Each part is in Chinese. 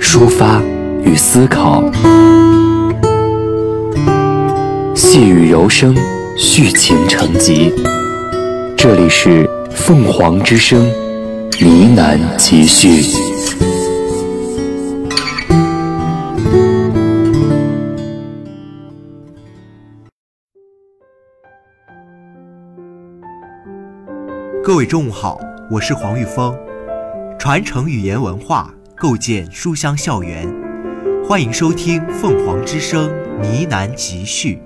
抒发与思考。细雨柔声，续情成集。这里是凤凰之声，呢喃集序。各位中午好，我是黄玉峰，传承语言文化，构建书香校园，欢迎收听《凤凰之声》呢喃集序。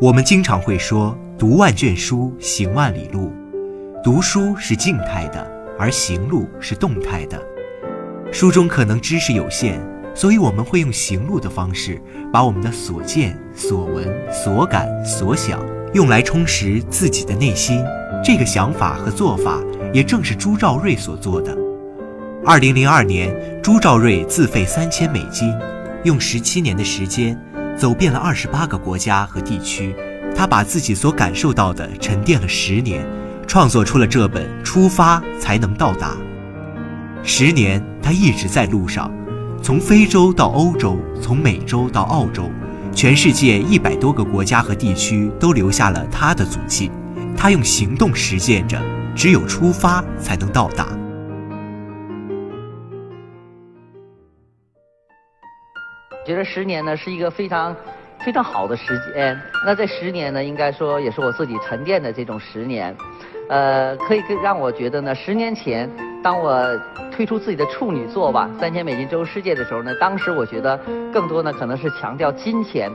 我们经常会说“读万卷书，行万里路”。读书是静态的，而行路是动态的。书中可能知识有限，所以我们会用行路的方式，把我们的所见、所闻、所感、所想，用来充实自己的内心。这个想法和做法，也正是朱兆瑞所做的。二零零二年，朱兆瑞自费三千美金，用十七年的时间。走遍了二十八个国家和地区，他把自己所感受到的沉淀了十年，创作出了这本《出发才能到达》。十年，他一直在路上，从非洲到欧洲，从美洲到澳洲，全世界一百多个国家和地区都留下了他的足迹。他用行动实践着，只有出发才能到达。觉得十年呢是一个非常非常好的时间。那这十年呢，应该说也是我自己沉淀的这种十年。呃，可以让我觉得呢，十年前当我推出自己的处女作吧，《三千美金周游世界》的时候呢，当时我觉得更多呢可能是强调金钱，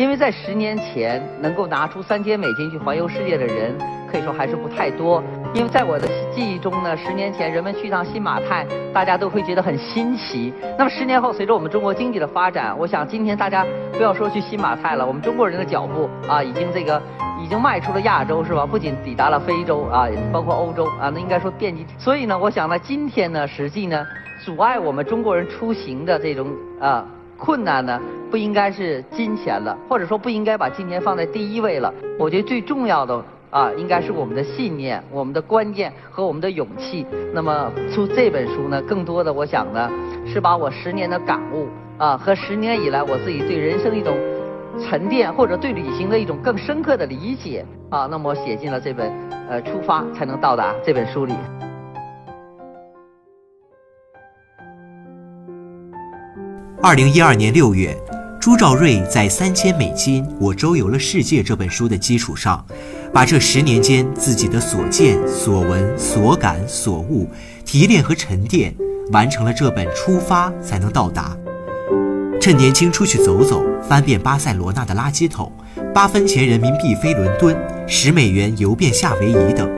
因为在十年前能够拿出三千美金去环游世界的人。可以说还是不太多，因为在我的记忆中呢，十年前人们去趟新马泰，大家都会觉得很新奇。那么十年后，随着我们中国经济的发展，我想今天大家不要说去新马泰了，我们中国人的脚步啊，已经这个已经迈出了亚洲，是吧？不仅抵达了非洲啊，包括欧洲啊，那应该说遍及。所以呢，我想呢，今天呢，实际呢，阻碍我们中国人出行的这种啊困难呢，不应该是金钱了，或者说不应该把金钱放在第一位了。我觉得最重要的。啊，应该是我们的信念、我们的关键和我们的勇气。那么出这本书呢，更多的我想呢，是把我十年的感悟啊，和十年以来我自己对人生一种沉淀，或者对旅行的一种更深刻的理解啊，那么我写进了这本呃《出发才能到达》这本书里。二零一二年六月。朱兆瑞在《三千美金，我周游了世界》这本书的基础上，把这十年间自己的所见所闻所感所悟提炼和沉淀，完成了这本《出发才能到达》。趁年轻出去走走，翻遍巴塞罗那的垃圾桶，八分钱人民币飞伦敦，十美元游遍夏威夷等。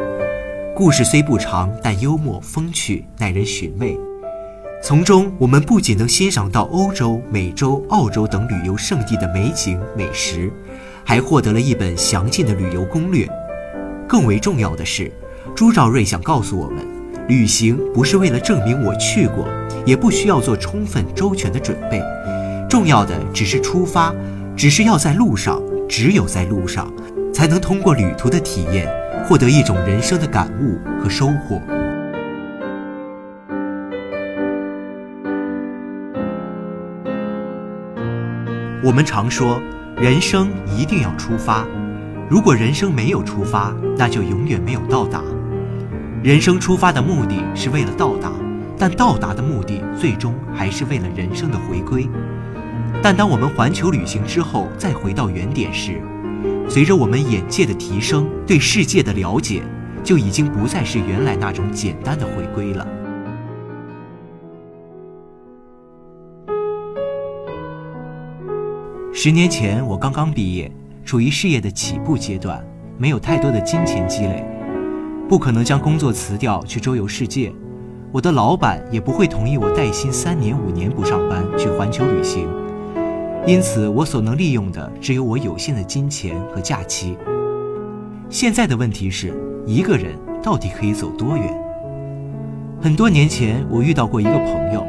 故事虽不长，但幽默风趣，耐人寻味。从中，我们不仅能欣赏到欧洲、美洲、澳洲等旅游胜地的美景美食，还获得了一本详尽的旅游攻略。更为重要的是，朱兆瑞想告诉我们，旅行不是为了证明我去过，也不需要做充分周全的准备，重要的只是出发，只是要在路上，只有在路上，才能通过旅途的体验，获得一种人生的感悟和收获。我们常说，人生一定要出发。如果人生没有出发，那就永远没有到达。人生出发的目的是为了到达，但到达的目的最终还是为了人生的回归。但当我们环球旅行之后，再回到原点时，随着我们眼界的提升，对世界的了解，就已经不再是原来那种简单的回归了。十年前我刚刚毕业，处于事业的起步阶段，没有太多的金钱积累，不可能将工作辞掉去周游世界。我的老板也不会同意我带薪三年五年不上班去环球旅行，因此我所能利用的只有我有限的金钱和假期。现在的问题是，一个人到底可以走多远？很多年前，我遇到过一个朋友，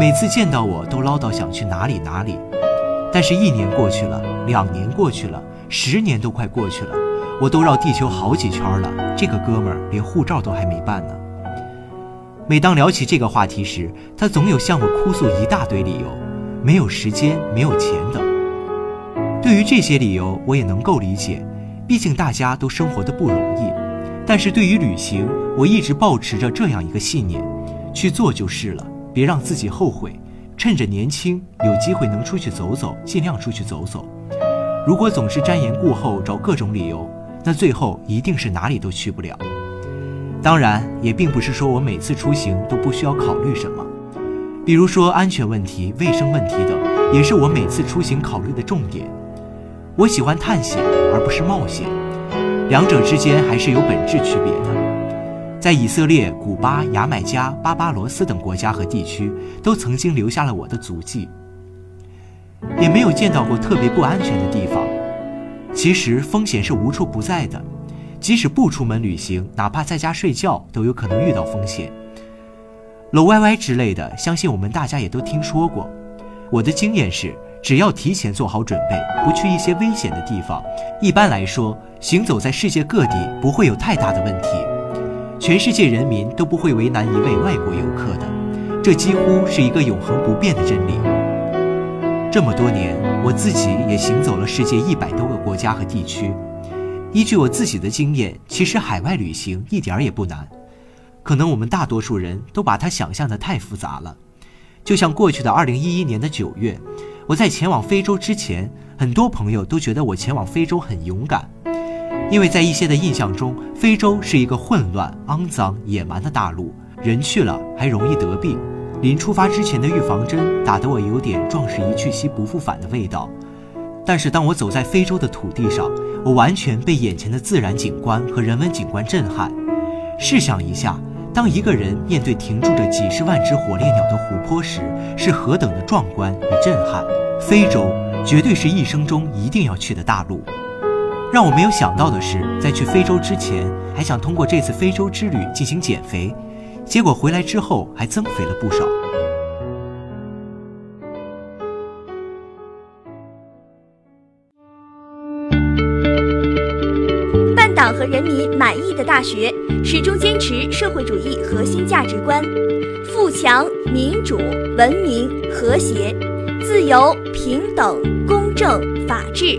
每次见到我都唠叨想去哪里哪里，但是，一年过去了，两年过去了，十年都快过去了，我都绕地球好几圈了，这个哥们儿连护照都还没办呢。每当聊起这个话题时，他总有向我哭诉一大堆理由，没有时间，没有钱等。对于这些理由，我也能够理解，毕竟大家都生活的不容易。但是对于旅行，我一直保持着这样一个信念：去做就是了，别让自己后悔。趁着年轻，有机会能出去走走，尽量出去走走。如果总是瞻前顾后，找各种理由，那最后一定是哪里都去不了。当然，也并不是说我每次出行都不需要考虑什么，比如说安全问题、卫生问题等，也是我每次出行考虑的重点。我喜欢探险而不是冒险，两者之间还是有本质区别的。在以色列、古巴、牙买加、巴巴罗斯等国家和地区，都曾经留下了我的足迹，也没有见到过特别不安全的地方。其实风险是无处不在的。即使不出门旅行，哪怕在家睡觉，都有可能遇到风险。楼歪歪之类的，相信我们大家也都听说过。我的经验是，只要提前做好准备，不去一些危险的地方，一般来说，行走在世界各地不会有太大的问题。全世界人民都不会为难一位外国游客的，这几乎是一个永恒不变的真理。这么多年，我自己也行走了世界一百多个国家和地区。依据我自己的经验，其实海外旅行一点儿也不难，可能我们大多数人都把它想象的太复杂了。就像过去的二零一一年的九月，我在前往非洲之前，很多朋友都觉得我前往非洲很勇敢，因为在一些的印象中，非洲是一个混乱、肮脏、野蛮的大陆，人去了还容易得病。临出发之前的预防针打得我有点壮士一去兮不复返的味道。但是当我走在非洲的土地上，我完全被眼前的自然景观和人文景观震撼。试想一下，当一个人面对停住着几十万只火烈鸟的湖泊时，是何等的壮观与震撼！非洲绝对是一生中一定要去的大陆。让我没有想到的是，在去非洲之前，还想通过这次非洲之旅进行减肥，结果回来之后还增肥了不少。和人民满意的大学，始终坚持社会主义核心价值观：富强、民主、文明、和谐、自由、平等、公正、法治、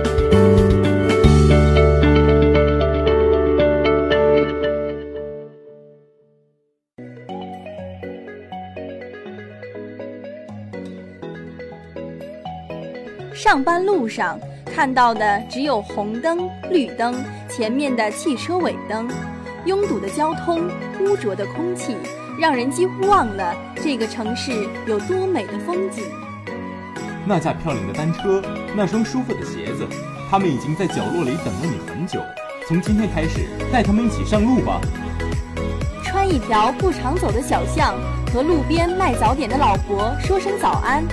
上班路上看到的只有红灯、绿灯，前面的汽车尾灯，拥堵的交通，污浊的空气。让人几乎忘了这个城市有多美的风景。那架漂亮的单车，那双舒服的鞋子，他们已经在角落里等了你很久。从今天开始，带他们一起上路吧。穿一条不常走的小巷，和路边卖早点的老婆说声早安。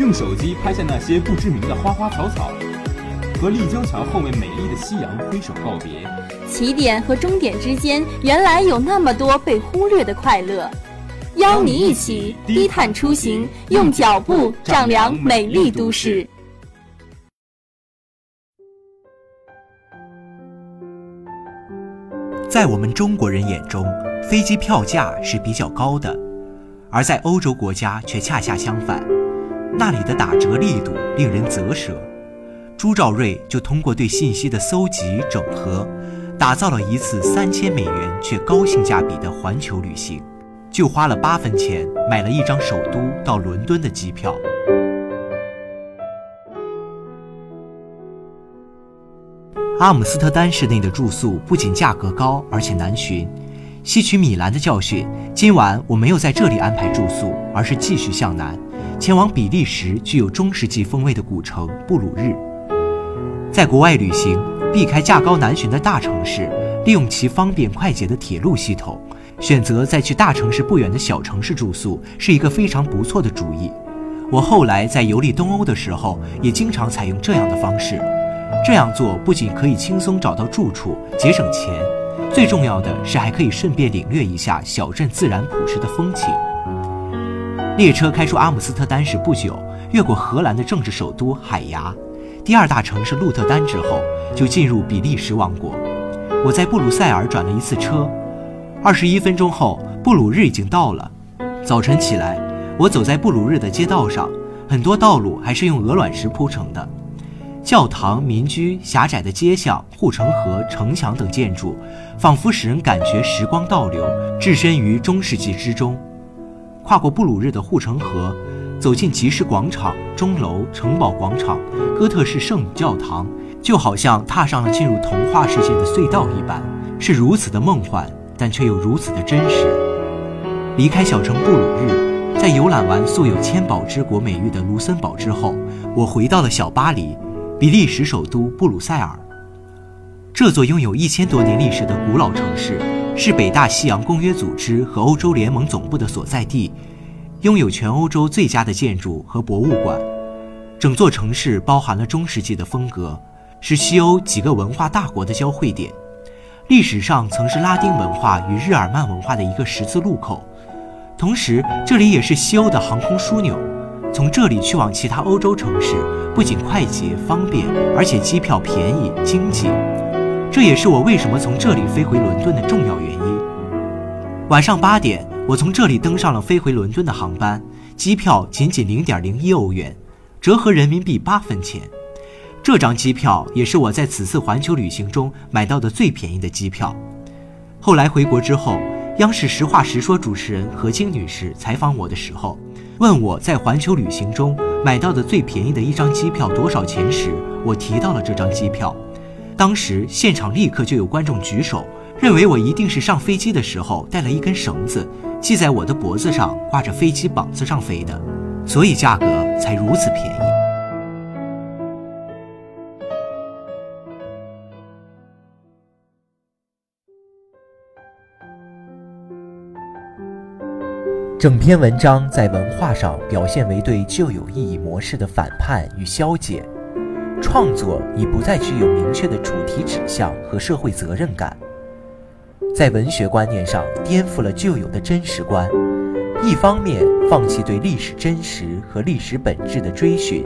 用手机拍下那些不知名的花花草草。和立交桥后面美丽的夕阳挥手告别。起点和终点之间，原来有那么多被忽略的快乐。邀你一起低碳出行，用脚步丈量美丽都市。在我们中国人眼中，飞机票价是比较高的，而在欧洲国家却恰恰相反，那里的打折力度令人啧舌。朱兆瑞就通过对信息的搜集整合，打造了一次三千美元却高性价比的环球旅行，就花了八分钱买了一张首都到伦敦的机票。阿姆斯特丹市内的住宿不仅价格高，而且难寻。吸取米兰的教训，今晚我没有在这里安排住宿，而是继续向南，前往比利时具有中世纪风味的古城布鲁日。在国外旅行，避开价高难寻的大城市，利用其方便快捷的铁路系统，选择在去大城市不远的小城市住宿，是一个非常不错的主意。我后来在游历东欧的时候，也经常采用这样的方式。这样做不仅可以轻松找到住处，节省钱，最重要的是还可以顺便领略一下小镇自然朴实的风情。列车开出阿姆斯特丹时不久，越过荷兰的政治首都海牙，第二大城市鹿特丹之后，就进入比利时王国。我在布鲁塞尔转了一次车，二十一分钟后，布鲁日已经到了。早晨起来，我走在布鲁日的街道上，很多道路还是用鹅卵石铺成的。教堂、民居、狭窄的街巷、护城河、城墙等建筑，仿佛使人感觉时光倒流，置身于中世纪之中。跨过布鲁日的护城河，走进集市广场、钟楼、城堡广场、哥特式圣母教堂，就好像踏上了进入童话世界的隧道一般，是如此的梦幻，但却又如此的真实。离开小城布鲁日，在游览完素有“千宝之国”美誉的卢森堡之后，我回到了小巴黎。比利时首都布鲁塞尔，这座拥有一千多年历史的古老城市，是北大西洋公约组织和欧洲联盟总部的所在地，拥有全欧洲最佳的建筑和博物馆。整座城市包含了中世纪的风格，是西欧几个文化大国的交汇点，历史上曾是拉丁文化与日耳曼文化的一个十字路口，同时这里也是西欧的航空枢纽。从这里去往其他欧洲城市，不仅快捷方便，而且机票便宜经济。这也是我为什么从这里飞回伦敦的重要原因。晚上八点，我从这里登上了飞回伦敦的航班，机票仅仅零点零一欧元，折合人民币八分钱。这张机票也是我在此次环球旅行中买到的最便宜的机票。后来回国之后，央视《实话实说》主持人何晶女士采访我的时候。问我在环球旅行中买到的最便宜的一张机票多少钱时，我提到了这张机票。当时现场立刻就有观众举手，认为我一定是上飞机的时候带了一根绳子系在我的脖子上，挂着飞机膀子上飞的，所以价格才如此便宜。整篇文章在文化上表现为对旧有意义模式的反叛与消解，创作已不再具有明确的主题指向和社会责任感，在文学观念上颠覆了旧有的真实观，一方面放弃对历史真实和历史本质的追寻，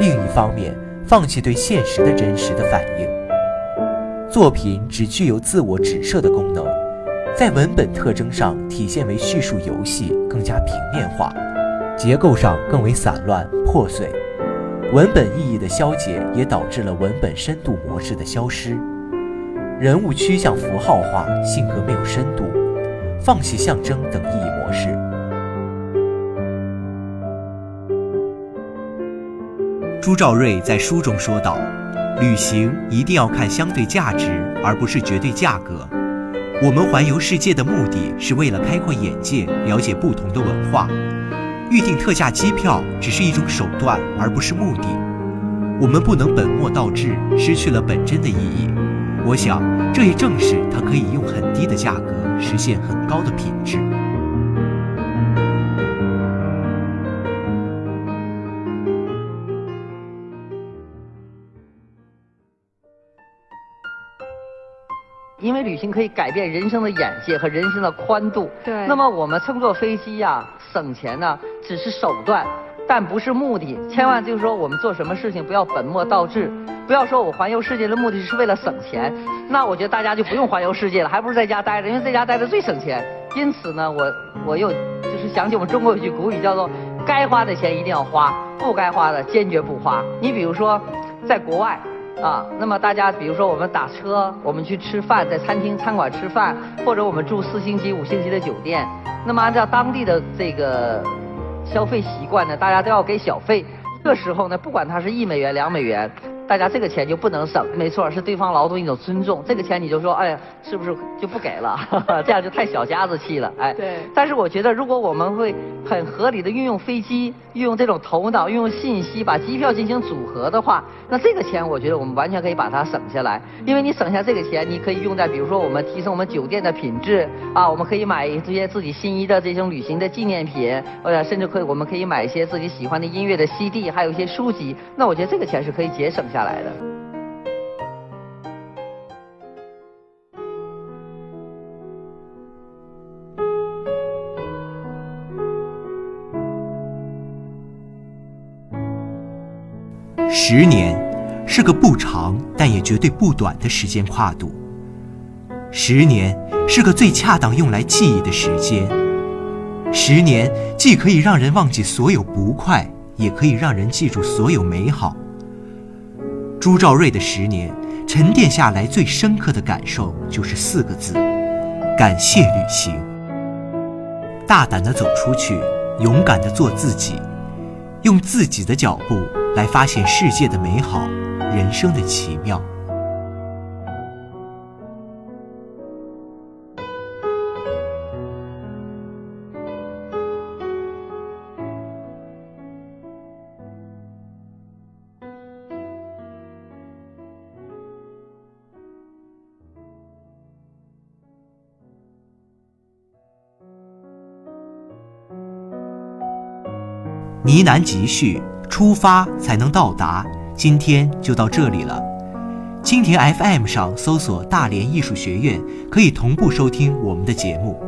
另一方面放弃对现实的真实的反应。作品只具有自我指涉的功能。在文本特征上体现为叙述游戏更加平面化，结构上更为散乱破碎，文本意义的消解也导致了文本深度模式的消失，人物趋向符号化，性格没有深度，放弃象征等意义模式。朱兆瑞在书中说道：“旅行一定要看相对价值，而不是绝对价格。”我们环游世界的目的是为了开阔眼界，了解不同的文化。预订特价机票只是一种手段，而不是目的。我们不能本末倒置，失去了本真的意义。我想，这也正是它可以用很低的价格实现很高的品质。因为旅行可以改变人生的眼界和人生的宽度。对。那么我们乘坐飞机呀，省钱呢，只是手段，但不是目的。千万就是说，我们做什么事情不要本末倒置，不要说我环游世界的目的是为了省钱。那我觉得大家就不用环游世界了，还不如在家待着，因为在家待着最省钱。因此呢，我我又就是想起我们中国有句古语，叫做“该花的钱一定要花，不该花的坚决不花”。你比如说，在国外。啊，那么大家比如说我们打车，我们去吃饭，在餐厅、餐馆吃饭，或者我们住四星级、五星级的酒店，那么按照当地的这个消费习惯呢，大家都要给小费。这时候呢，不管它是一美元、两美元。大家这个钱就不能省，没错，是对方劳动一种尊重。这个钱你就说，哎呀，是不是就不给了？这样就太小家子气了，哎。对。但是我觉得，如果我们会很合理的运用飞机，运用这种头脑，运用信息，把机票进行组合的话，那这个钱我觉得我们完全可以把它省下来。因为你省下这个钱，你可以用在比如说我们提升我们酒店的品质啊，我们可以买一些自己心仪的这种旅行的纪念品，或者甚至可以我们可以买一些自己喜欢的音乐的 CD，还有一些书籍。那我觉得这个钱是可以节省下来的。十年是个不长，但也绝对不短的时间跨度。十年是个最恰当用来记忆的时间。十年既可以让人忘记所有不快，也可以让人记住所有美好。朱兆瑞的十年沉淀下来，最深刻的感受就是四个字：感谢旅行。大胆地走出去，勇敢地做自己，用自己的脚步来发现世界的美好，人生的奇妙。呢喃集序，出发才能到达。今天就到这里了。蜻蜓 FM 上搜索“大连艺术学院”，可以同步收听我们的节目。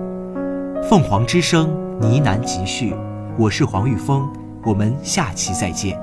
凤凰之声呢喃集序，我是黄玉峰，我们下期再见。